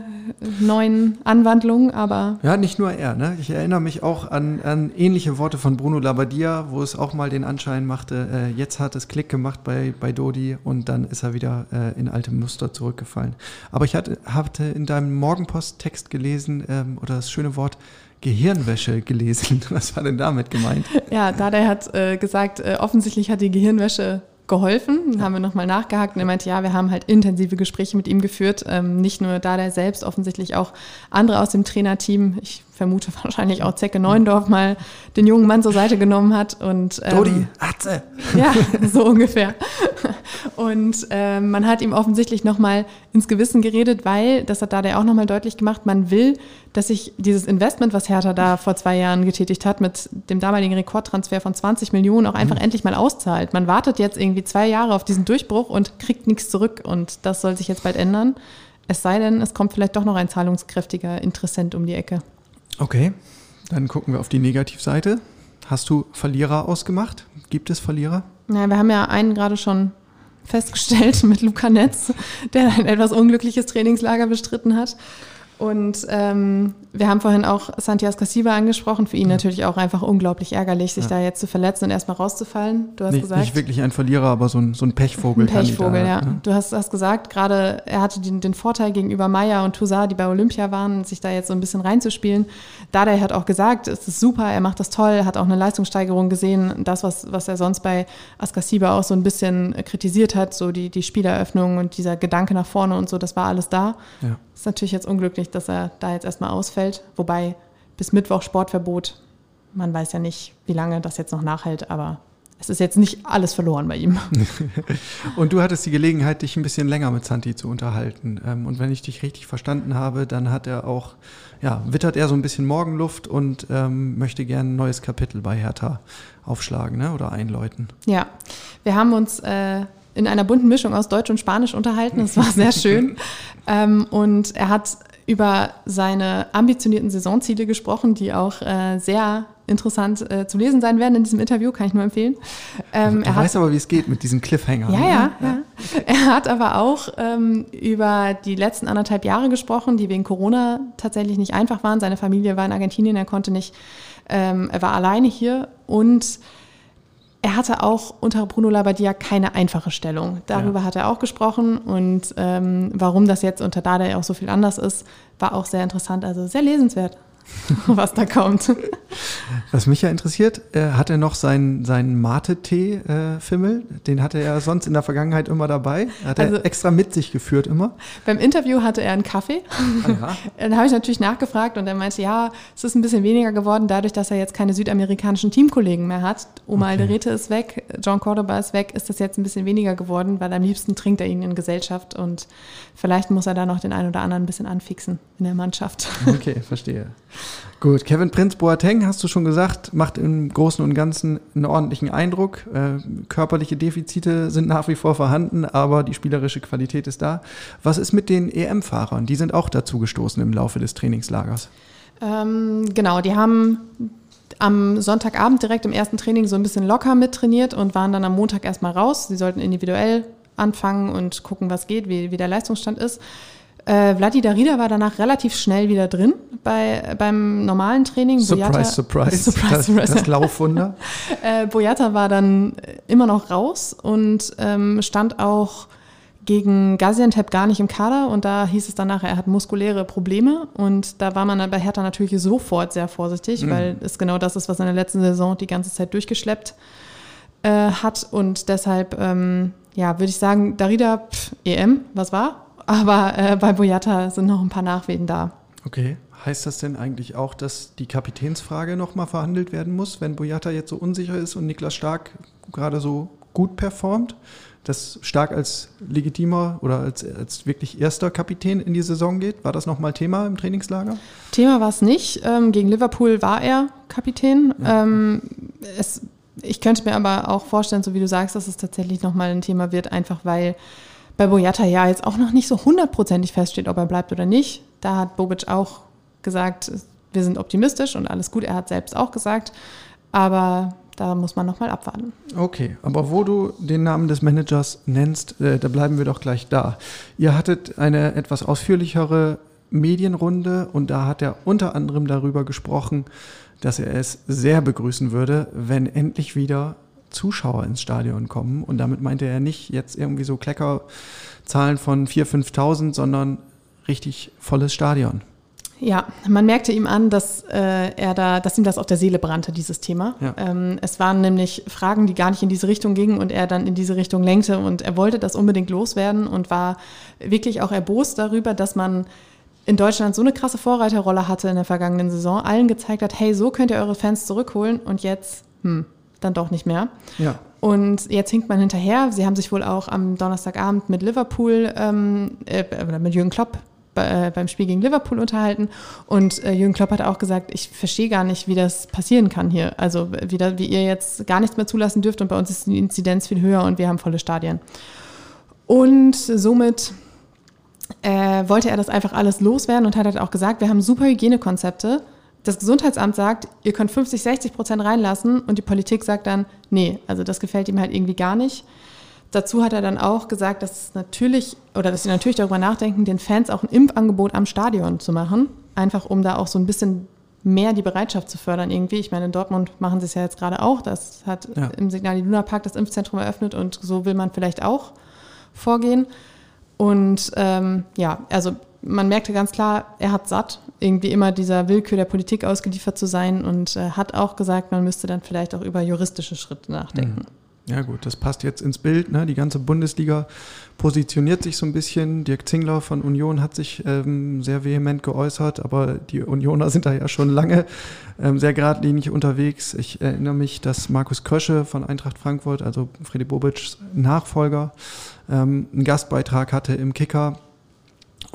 neuen Anwandlung, aber. Ja, nicht nur er. Ne? Ich erinnere mich auch an, an ähnliche Worte von Bruno Labbadia, wo es auch mal den Anschein machte, äh, jetzt hat es Klick gemacht bei, bei Dodi und dann ist er wieder äh, in alte Muster zurückgefallen. Aber ich hatte, hatte in deinem Morgenpost-Text gelesen ähm, oder das schöne Wort Gehirnwäsche gelesen. *laughs* Was war denn damit gemeint? Ja, Dada hat äh, gesagt, äh, offensichtlich hat die Gehirnwäsche geholfen. Dann haben wir nochmal nachgehakt und er meinte, ja, wir haben halt intensive Gespräche mit ihm geführt. Ähm, nicht nur da der selbst, offensichtlich auch andere aus dem Trainerteam. Ich vermute *laughs* wahrscheinlich auch Zecke Neuendorf mal den jungen Mann zur Seite genommen hat. Und, ähm, Dodi, Atze. *laughs* Ja, so ungefähr. Und ähm, man hat ihm offensichtlich nochmal ins Gewissen geredet, weil, das hat da der auch nochmal deutlich gemacht, man will, dass sich dieses Investment, was Hertha da *laughs* vor zwei Jahren getätigt hat, mit dem damaligen Rekordtransfer von 20 Millionen auch einfach mhm. endlich mal auszahlt. Man wartet jetzt irgendwie zwei Jahre auf diesen Durchbruch und kriegt nichts zurück. Und das soll sich jetzt bald ändern. Es sei denn, es kommt vielleicht doch noch ein zahlungskräftiger Interessent um die Ecke. Okay, dann gucken wir auf die Negativseite. Hast du Verlierer ausgemacht? Gibt es Verlierer? Ja, wir haben ja einen gerade schon festgestellt *laughs* mit Luca Netz, der ein etwas unglückliches Trainingslager bestritten hat. Und ähm, wir haben vorhin auch Santiago Casiva angesprochen. Für ihn ja. natürlich auch einfach unglaublich ärgerlich, sich ja. da jetzt zu verletzen und erstmal rauszufallen. Du hast nicht, gesagt. Nicht wirklich ein Verlierer, aber so ein, so ein Pechvogel. Ein Pechvogel, ja. Ne? Du hast, hast gesagt, gerade er hatte den, den Vorteil gegenüber Maya und Toussaint, die bei Olympia waren, sich da jetzt so ein bisschen reinzuspielen. Dada hat auch gesagt, es ist super, er macht das toll, hat auch eine Leistungssteigerung gesehen. Das, was, was er sonst bei Askasiba auch so ein bisschen kritisiert hat, so die, die Spieleröffnung und dieser Gedanke nach vorne und so, das war alles da. Ja. Ist natürlich jetzt unglücklich, dass er da jetzt erstmal ausfällt. Wobei bis Mittwoch Sportverbot, man weiß ja nicht, wie lange das jetzt noch nachhält, aber es ist jetzt nicht alles verloren bei ihm. *laughs* und du hattest die Gelegenheit, dich ein bisschen länger mit Santi zu unterhalten. Ähm, und wenn ich dich richtig verstanden habe, dann hat er auch, ja, wittert er so ein bisschen Morgenluft und ähm, möchte gerne ein neues Kapitel bei Hertha aufschlagen ne? oder einläuten. Ja, wir haben uns äh, in einer bunten Mischung aus Deutsch und Spanisch unterhalten. Das war sehr schön. *laughs* ähm, und er hat über seine ambitionierten Saisonziele gesprochen, die auch äh, sehr interessant äh, zu lesen sein werden in diesem Interview, kann ich nur empfehlen. Ähm, er weiß aber, wie es geht mit diesem Cliffhanger. Ja, ne? ja, ja, Er hat aber auch ähm, über die letzten anderthalb Jahre gesprochen, die wegen Corona tatsächlich nicht einfach waren. Seine Familie war in Argentinien, er konnte nicht, ähm, er war alleine hier und er hatte auch unter Bruno Labbadia keine einfache Stellung. Darüber ja. hat er auch gesprochen und ähm, warum das jetzt unter Dada auch so viel anders ist, war auch sehr interessant, also sehr lesenswert. *laughs* was da kommt. Was mich ja interessiert, äh, hat er noch seinen, seinen Mate-Tee-Fimmel? Äh, Den hatte er sonst in der Vergangenheit immer dabei. Hat Also- er extra mit sich geführt immer. Beim Interview hatte er einen Kaffee. Aha. *laughs* Dann habe ich natürlich nachgefragt und er meinte, ja, es ist ein bisschen weniger geworden, dadurch, dass er jetzt keine südamerikanischen Teamkollegen mehr hat. Oma Okay. Alderete ist weg, John Cordoba ist weg, ist das jetzt ein bisschen weniger geworden, weil am liebsten trinkt er ihn in Gesellschaft und vielleicht muss er da noch den einen oder anderen ein bisschen anfixen in der Mannschaft. Okay, verstehe. Gut, Kevin Prinz Boateng, hast du schon gesagt, macht im Großen und Ganzen einen ordentlichen Eindruck. Äh, körperliche Defizite sind nach wie vor vorhanden, aber die spielerische Qualität ist da. Was ist mit den EM-Fahrern? Die sind auch dazu gestoßen im Laufe des Trainingslagers. Ähm, genau, die haben am Sonntagabend direkt im ersten Training so ein bisschen locker mittrainiert und waren dann am Montag erstmal raus. Sie sollten individuell anfangen und gucken, was geht, wie, wie der Leistungsstand ist. Äh, Vladi Darida war danach relativ schnell wieder drin bei, beim normalen Training. Surprise, Boyata- surprise. surprise, das, surprise. das Laufwunder. *laughs* Äh, Boyata war dann immer noch raus und ähm, stand auch gegen Gaziantep gar nicht im Kader und da hieß es dann nachher, er hat muskuläre Probleme und da war man dann bei Hertha natürlich sofort sehr vorsichtig, weil es genau das ist, was in der letzten Saison die ganze Zeit durchgeschleppt äh, hat und deshalb, ähm, ja, würde ich sagen, Darida, pff, EM, was war? Aber äh, bei Boyata sind noch ein paar Nachwehen da. Okay. Heißt das denn eigentlich auch, dass die Kapitänsfrage nochmal verhandelt werden muss, wenn Boyata jetzt so unsicher ist und Niklas Stark gerade so gut performt? Dass Stark als legitimer oder als, als wirklich erster Kapitän in die Saison geht? War das nochmal Thema im Trainingslager? Thema war es nicht. Ähm, gegen Liverpool war er Kapitän. Ähm, es, ich könnte mir aber auch vorstellen, so wie du sagst, dass es tatsächlich nochmal ein Thema wird, einfach weil bei Boyata ja jetzt auch noch nicht so hundertprozentig feststeht, ob er bleibt oder nicht. Da hat Bobic auch gesagt, wir sind optimistisch und alles gut. Er hat selbst auch gesagt. Aber da muss man nochmal abwarten. Okay, aber wo du den Namen des Managers nennst, äh, da bleiben wir doch gleich da. Ihr hattet eine etwas ausführlichere Medienrunde und da hat er unter anderem darüber gesprochen, dass er es sehr begrüßen würde, wenn endlich wieder Zuschauer ins Stadion kommen. Und damit meinte er nicht jetzt irgendwie so Kleckerzahlen von 4.000, 5.000, sondern richtig volles Stadion. Ja, man merkte ihm an, dass äh, er da, dass ihm das auf der Seele brannte, dieses Thema. Ja. Ähm, es waren nämlich Fragen, die gar nicht in diese Richtung gingen und er dann in diese Richtung lenkte und er wollte das unbedingt loswerden und war wirklich auch erbost darüber, dass man in Deutschland so eine krasse Vorreiterrolle hatte in der vergangenen Saison, allen gezeigt hat, hey, so könnt ihr eure Fans zurückholen und jetzt, hm, dann doch nicht mehr. Ja. Und jetzt hinkt man hinterher. Sie haben sich wohl auch am Donnerstagabend mit Liverpool, ähm, äh, oder mit Jürgen Klopp bei, äh, beim Spiel gegen Liverpool unterhalten. Und äh, Jürgen Klopp hat auch gesagt, ich verstehe gar nicht, wie das passieren kann hier. Also wie, da, wie ihr jetzt gar nichts mehr zulassen dürft und bei uns ist die Inzidenz viel höher und wir haben volle Stadien. Und somit äh, wollte er das einfach alles loswerden und hat halt auch gesagt, wir haben super Hygienekonzepte. Das Gesundheitsamt sagt, ihr könnt 50, 60 Prozent reinlassen und die Politik sagt dann, nee, also das gefällt ihm halt irgendwie gar nicht. Dazu hat er dann auch gesagt, dass es natürlich oder dass sie natürlich darüber nachdenken, den Fans auch ein Impfangebot am Stadion zu machen, einfach um da auch so ein bisschen mehr die Bereitschaft zu fördern irgendwie. Ich meine, in Dortmund machen sie es ja jetzt gerade auch. Das hat Ja. im Signal Iduna Park das Impfzentrum eröffnet und so will man vielleicht auch vorgehen. Und ähm, ja, also man merkte ganz klar, er hat satt, irgendwie immer dieser Willkür der Politik ausgeliefert zu sein und äh, hat auch gesagt, man müsste dann vielleicht auch über juristische Schritte nachdenken. Ja gut, das passt jetzt ins Bild. Ne? Die ganze Bundesliga positioniert sich so ein bisschen. Dirk Zingler von Union hat sich ähm, sehr vehement geäußert, aber die Unioner sind da ja schon lange ähm, sehr geradlinig unterwegs. Ich erinnere mich, dass Markus Krösche von Eintracht Frankfurt, also Freddy Bobics Nachfolger, ähm, einen Gastbeitrag hatte im Kicker.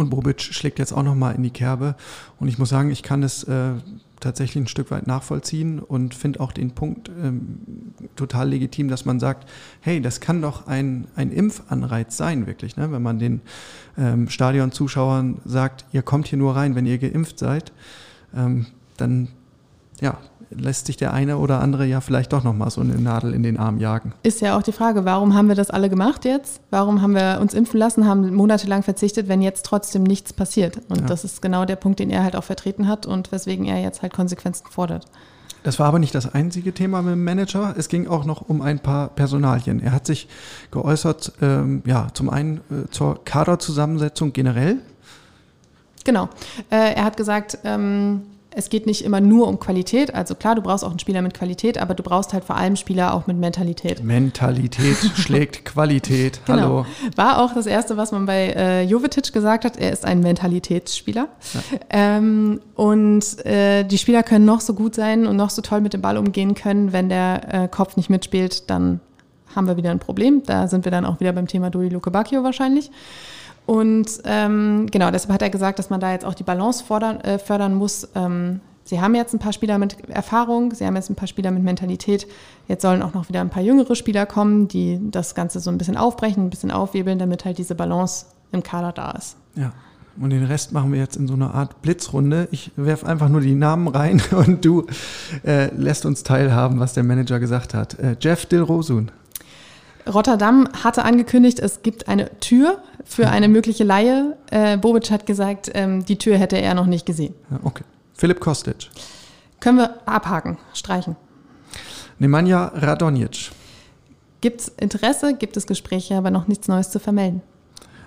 Und Bobic schlägt jetzt auch nochmal in die Kerbe. Und ich muss sagen, ich kann es äh, tatsächlich ein Stück weit nachvollziehen und finde auch den Punkt ähm, total legitim, dass man sagt, hey, das kann doch ein, ein Impfanreiz sein, wirklich, ne? wenn man den ähm, Stadionzuschauern sagt, ihr kommt hier nur rein, wenn ihr geimpft seid, ähm, dann ja, lässt sich der eine oder andere ja vielleicht doch nochmal so eine Nadel in den Arm jagen. Ist ja auch die Frage, warum haben wir das alle gemacht jetzt? Warum haben wir uns impfen lassen, haben monatelang verzichtet, wenn jetzt trotzdem nichts passiert? Und Ja. das ist genau der Punkt, den er halt auch vertreten hat und weswegen er jetzt halt Konsequenzen fordert. Das war aber nicht das einzige Thema mit dem Manager. Es ging auch noch um ein paar Personalien. Er hat sich geäußert, ähm, ja, zum einen äh, zur Kaderzusammensetzung generell. Genau. Äh, er hat gesagt, ähm, es geht nicht immer nur um Qualität. Also klar, du brauchst auch einen Spieler mit Qualität, aber du brauchst halt vor allem Spieler auch mit Mentalität. Mentalität *laughs* schlägt Qualität. Genau. Hallo. War auch das Erste, was man bei äh, Jovetic gesagt hat. Er ist ein Mentalitätsspieler. Ähm, und äh, die Spieler können noch so gut sein und noch so toll mit dem Ball umgehen können. Wenn der äh, Kopf nicht mitspielt, dann haben wir wieder ein Problem. Da sind wir dann auch wieder beim Thema Dodi Luke Bacchio wahrscheinlich. Und ähm, genau, deshalb hat er gesagt, dass man da jetzt auch die Balance fordern, äh, fördern muss. Ähm, sie haben jetzt ein paar Spieler mit Erfahrung, sie haben jetzt ein paar Spieler mit Mentalität. Jetzt sollen auch noch wieder ein paar jüngere Spieler kommen, die das Ganze so ein bisschen aufbrechen, ein bisschen aufwirbeln, damit halt diese Balance im Kader da ist. Ja. Und den Rest machen wir jetzt in so einer Art Blitzrunde. Ich werfe einfach nur die Namen rein *laughs* und du äh, lässt uns teilhaben, was der Manager gesagt hat. Äh, Jeff Dilrosun. Rotterdam hatte angekündigt, es gibt eine Tür für eine mögliche Laie. Äh, Bobic hat gesagt, ähm, die Tür hätte er noch nicht gesehen. Ja, okay. Philipp Kostic. Können wir abhaken, streichen. Nemanja Radonjic. Gibt es Interesse, gibt es Gespräche, aber noch nichts Neues zu vermelden.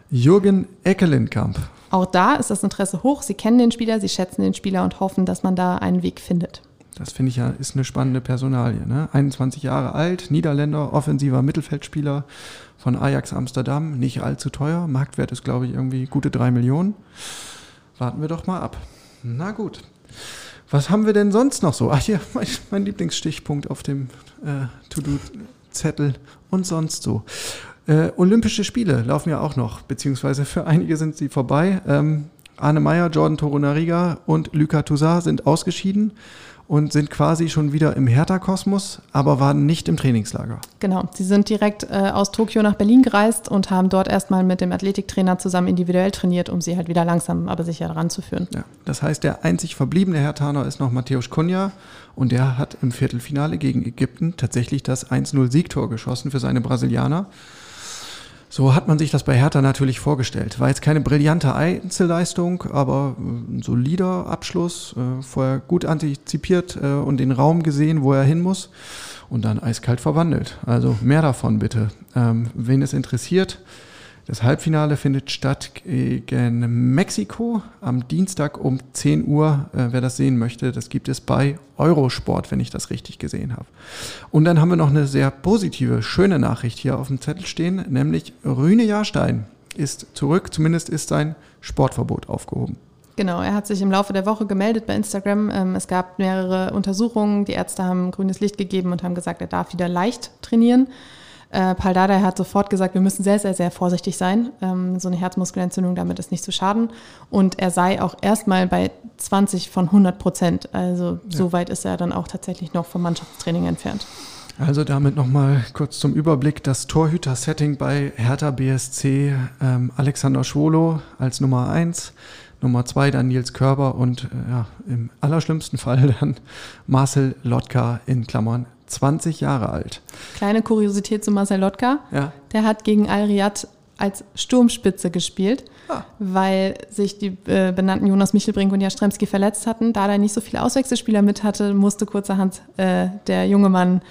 Jürgen Eckelenkamp. Auch da ist das Interesse hoch. Sie kennen den Spieler, sie schätzen den Spieler und hoffen, dass man da einen Weg findet. Das finde ich ja, ist eine spannende Personalie. Ne? 21 Jahre alt, Niederländer, offensiver Mittelfeldspieler von Ajax Amsterdam, nicht allzu teuer. Marktwert ist, glaube ich, irgendwie gute drei Millionen. Warten wir doch mal ab. Na gut. Was haben wir denn sonst noch so? Ach hier, mein, mein Lieblingsstichpunkt auf dem äh, To-Do-Zettel und sonst so. Äh, Olympische Spiele laufen ja auch noch, beziehungsweise für einige sind sie vorbei. Ähm, Arne Meyer, Jordan Torunariga und Luca Toussaint sind ausgeschieden und sind quasi schon wieder im Hertha-Kosmos, aber waren nicht im Trainingslager. Genau, sie sind direkt äh, aus Tokio nach Berlin gereist und haben dort erstmal mit dem Athletiktrainer zusammen individuell trainiert, um sie halt wieder langsam, aber sicher ranzuführen. Ja, das heißt, der einzig verbliebene Hertaner ist noch Matthäus Kunja und der hat im Viertelfinale gegen Ägypten tatsächlich das 1-0-Siegtor geschossen für seine Brasilianer. So hat man sich das bei Hertha natürlich vorgestellt. War jetzt keine brillante Einzelleistung, aber ein solider Abschluss, äh, vorher gut antizipiert äh, und den Raum gesehen, wo er hin muss und dann eiskalt verwandelt. Also mehr davon bitte. Ähm, wen es interessiert, das Halbfinale findet statt gegen Mexiko am Dienstag um 10 Uhr. Äh, wer das sehen möchte, das gibt es bei Eurosport, wenn ich das richtig gesehen habe. Und dann haben wir noch eine sehr positive, schöne Nachricht hier auf dem Zettel stehen, nämlich Rüne Jahrstein ist zurück. Zumindest ist sein Sportverbot aufgehoben. Genau, er hat sich im Laufe der Woche gemeldet bei Instagram. Ähm, es gab mehrere Untersuchungen. Die Ärzte haben grünes Licht gegeben und haben gesagt, er darf wieder leicht trainieren. Äh, Paul Dardai hat sofort gesagt, wir müssen sehr, sehr, sehr vorsichtig sein. Ähm, so eine Herzmuskelentzündung, damit ist nicht zu schaden. Und er sei auch erstmal bei 20 von 100 Prozent. Also ja. so weit ist er dann auch tatsächlich noch vom Mannschaftstraining entfernt. Also damit nochmal kurz zum Überblick. Das Torhüter-Setting bei Hertha BSC, ähm, Alexander Schwolo als Nummer 1, Nummer 2 dann Nils Körber und äh, ja, im allerschlimmsten Fall *laughs* dann Marcel Lotka in Klammern 20 Jahre alt. Kleine Kuriosität zu Marcel Lotka. Ja. Der hat gegen Al-Riyad als Sturmspitze gespielt, Ah. weil sich die äh, benannten Jonas Michelbrink und Jastremski verletzt hatten. Da er nicht so viele Auswechselspieler mit hatte, musste kurzerhand äh, der junge Mann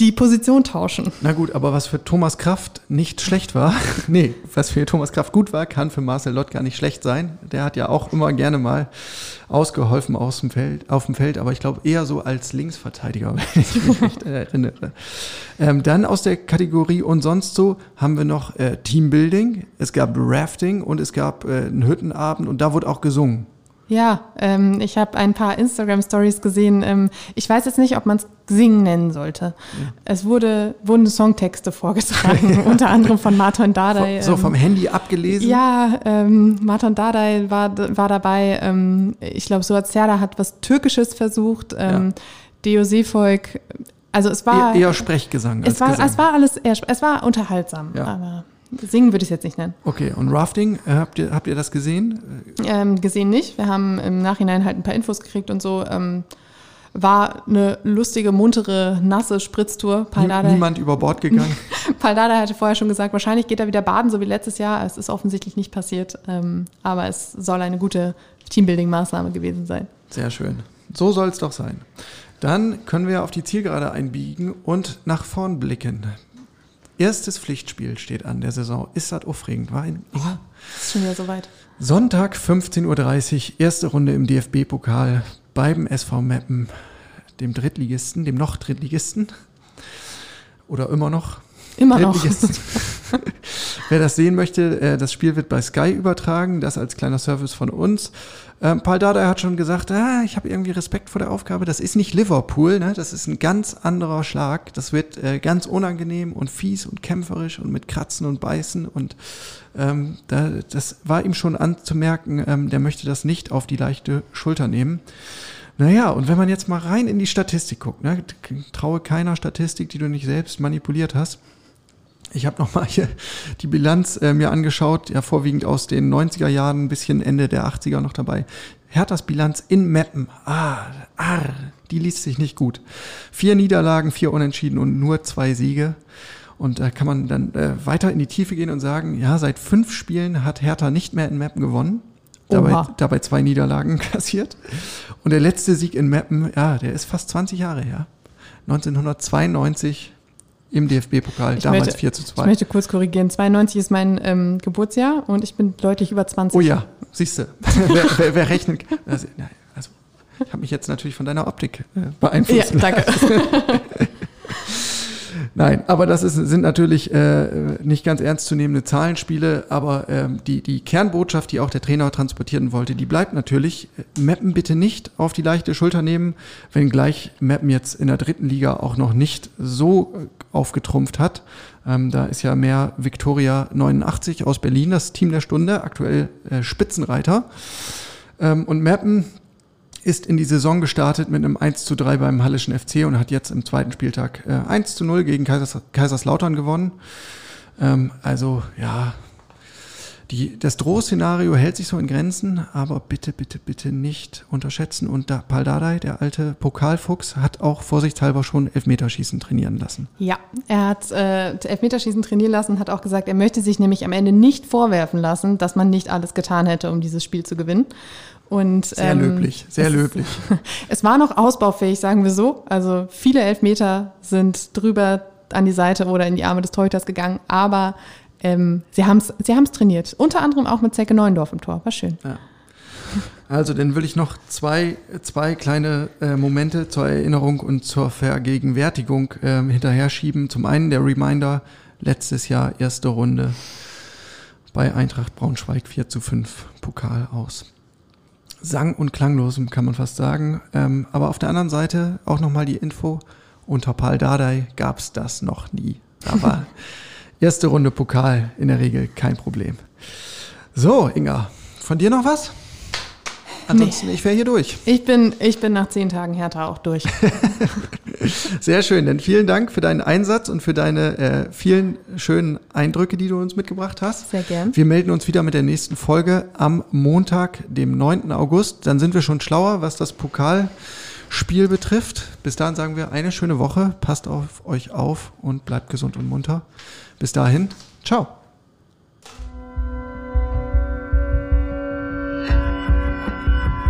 die Position tauschen. Na gut, aber was für Thomas Kraft nicht schlecht war, *laughs* nee, was für Thomas Kraft gut war, kann für Marcel Lott gar nicht schlecht sein. Der hat ja auch immer gerne mal ausgeholfen aus dem Feld, auf dem Feld, aber ich glaube eher so als Linksverteidiger, *laughs* wenn ich mich recht erinnere. Ähm, dann aus der Kategorie und sonst so haben wir noch äh, Teambuilding, es gab Rafting und es gab äh, einen Hüttenabend und da wurde auch gesungen. Ja, ähm, ich habe ein paar Instagram-Stories gesehen. Ähm, ich weiß jetzt nicht, ob man es Singen nennen sollte. Ja. Es wurde, wurden Songtexte vorgetragen, *laughs* unter anderem von Martin Dardai. So, vom Handy abgelesen? Ja, ähm, Martin Dardai war, war dabei. Ähm, ich glaube, Suat Serdar hat was Türkisches versucht. Ähm, ja. Deo Seevolk. Also es war... E eher Sprechgesang es war, Gesang. Es war alles eher, es war unterhaltsam. Ja. Aber Singen würde ich es jetzt nicht nennen. Okay, und Rafting, äh, habt, ihr, habt ihr das gesehen? Ähm, gesehen nicht. Wir haben im Nachhinein halt ein paar Infos gekriegt und so. Ähm, war eine lustige, muntere, nasse Spritztour. Paldada, Niemand über Bord gegangen. *laughs* Paldada hatte vorher schon gesagt, wahrscheinlich geht er wieder baden, so wie letztes Jahr. Es ist offensichtlich nicht passiert, ähm, aber es soll eine gute Teambuilding-Maßnahme gewesen sein. Sehr schön. So soll es doch sein. Dann können wir auf die Zielgerade einbiegen und nach vorn blicken. Erstes Pflichtspiel steht an der Saison. Ist das aufregend? War ein, oh, ist schon wieder soweit. Sonntag 15.30 Uhr, erste Runde im DFB-Pokal. beim SV Meppen, dem Drittligisten, dem noch Drittligisten oder immer noch Immer noch. Drittligisten. *laughs* Wer das sehen möchte, äh, das Spiel wird bei Sky übertragen, das als kleiner Service von uns. Ähm, Paul Dardai hat schon gesagt, ah, ich habe irgendwie Respekt vor der Aufgabe. Das ist nicht Liverpool, ne? das ist ein ganz anderer Schlag. Das wird äh, ganz unangenehm und fies und kämpferisch und mit Kratzen und Beißen. Und ähm, da, das war ihm schon anzumerken, ähm, der möchte das nicht auf die leichte Schulter nehmen. Naja, und wenn man jetzt mal rein in die Statistik guckt, ne, traue keiner Statistik, die du nicht selbst manipuliert hast. Ich habe nochmal hier die Bilanz äh, mir angeschaut, ja vorwiegend aus den 90er Jahren, ein bisschen Ende der 80er noch dabei. Herthas Bilanz in Meppen, ah, arr, die liest sich nicht gut. Vier Niederlagen, vier Unentschieden und nur zwei Siege. Und da kann man dann äh, weiter in die Tiefe gehen und sagen, ja, seit fünf Spielen hat Hertha nicht mehr in Meppen gewonnen. Dabei, dabei zwei Niederlagen *laughs* kassiert. Und der letzte Sieg in Meppen, ja, der ist fast 20 Jahre her. 1992 im DFB-Pokal, Ich damals möchte- 4 zu Ich 2. möchte kurz korrigieren. 92 ist mein ähm, Geburtsjahr und ich bin deutlich über 20. Oh ja, siehst du, *laughs* wer, wer, wer rechnet? Also, nein, also, ich habe mich jetzt natürlich von deiner Optik äh, Ja, beeinflusst. danke. *laughs* Nein, aber das ist, sind natürlich äh, nicht ganz ernstzunehmende Zahlenspiele, aber ähm, die, die Kernbotschaft, die auch der Trainer transportieren wollte, die bleibt natürlich. Äh, Meppen bitte nicht auf die leichte Schulter nehmen, wenngleich Meppen jetzt in der dritten Liga auch noch nicht so äh, aufgetrumpft hat. Ähm, da ist ja mehr Victoria 89 aus Berlin, das Team der Stunde, aktuell äh, Spitzenreiter. Ähm, und Meppen ist in die Saison gestartet mit einem 1 zu 3 beim Hallischen FC und hat jetzt im zweiten Spieltag äh, 1 zu 0 gegen Kaisers, Kaiserslautern gewonnen. Ähm, also ja, die, das Drohszenario hält sich so in Grenzen, aber bitte, bitte, bitte nicht unterschätzen. Und da, Paldadei, der alte Pokalfuchs, hat auch vorsichtshalber schon Elfmeterschießen trainieren lassen. Ja, er hat äh, Elfmeterschießen trainieren lassen und hat auch gesagt, er möchte sich nämlich am Ende nicht vorwerfen lassen, dass man nicht alles getan hätte, um dieses Spiel zu gewinnen. Und, Sehr ähm, löblich, sehr es- löblich. *laughs* Es war noch ausbaufähig, sagen wir so. Also viele Elfmeter sind drüber an die Seite oder in die Arme des Torhüters gegangen, aber ähm, sie haben es sie haben's trainiert. Unter anderem auch mit Zecke Neuendorf im Tor. War schön. Also, dann will ich noch zwei, zwei kleine äh, Momente zur Erinnerung und zur Vergegenwärtigung ähm, hinterher schieben. Zum einen der Reminder, letztes Jahr erste Runde bei Eintracht Braunschweig 4 zu 5 Pokal aus. Sang- und klanglosem kann man fast sagen. Ähm, aber auf der anderen Seite auch nochmal die Info, unter Paul Dardai gab es das noch nie. War *laughs* erste Runde Pokal in der Regel kein Problem. So, Inga, von dir noch was? Ansonsten, ich wäre hier durch. Ich bin, ich bin nach zehn Tagen Hertha auch durch. *laughs* Sehr schön, denn vielen Dank für deinen Einsatz und für deine äh, vielen schönen Eindrücke, die du uns mitgebracht hast. Sehr gern. Wir melden uns wieder mit der nächsten Folge am Montag, dem 9. August. Dann sind wir schon schlauer, was das Pokalspiel betrifft. Bis dahin sagen wir eine schöne Woche. Passt auf euch auf und bleibt gesund und munter. Bis dahin, ciao.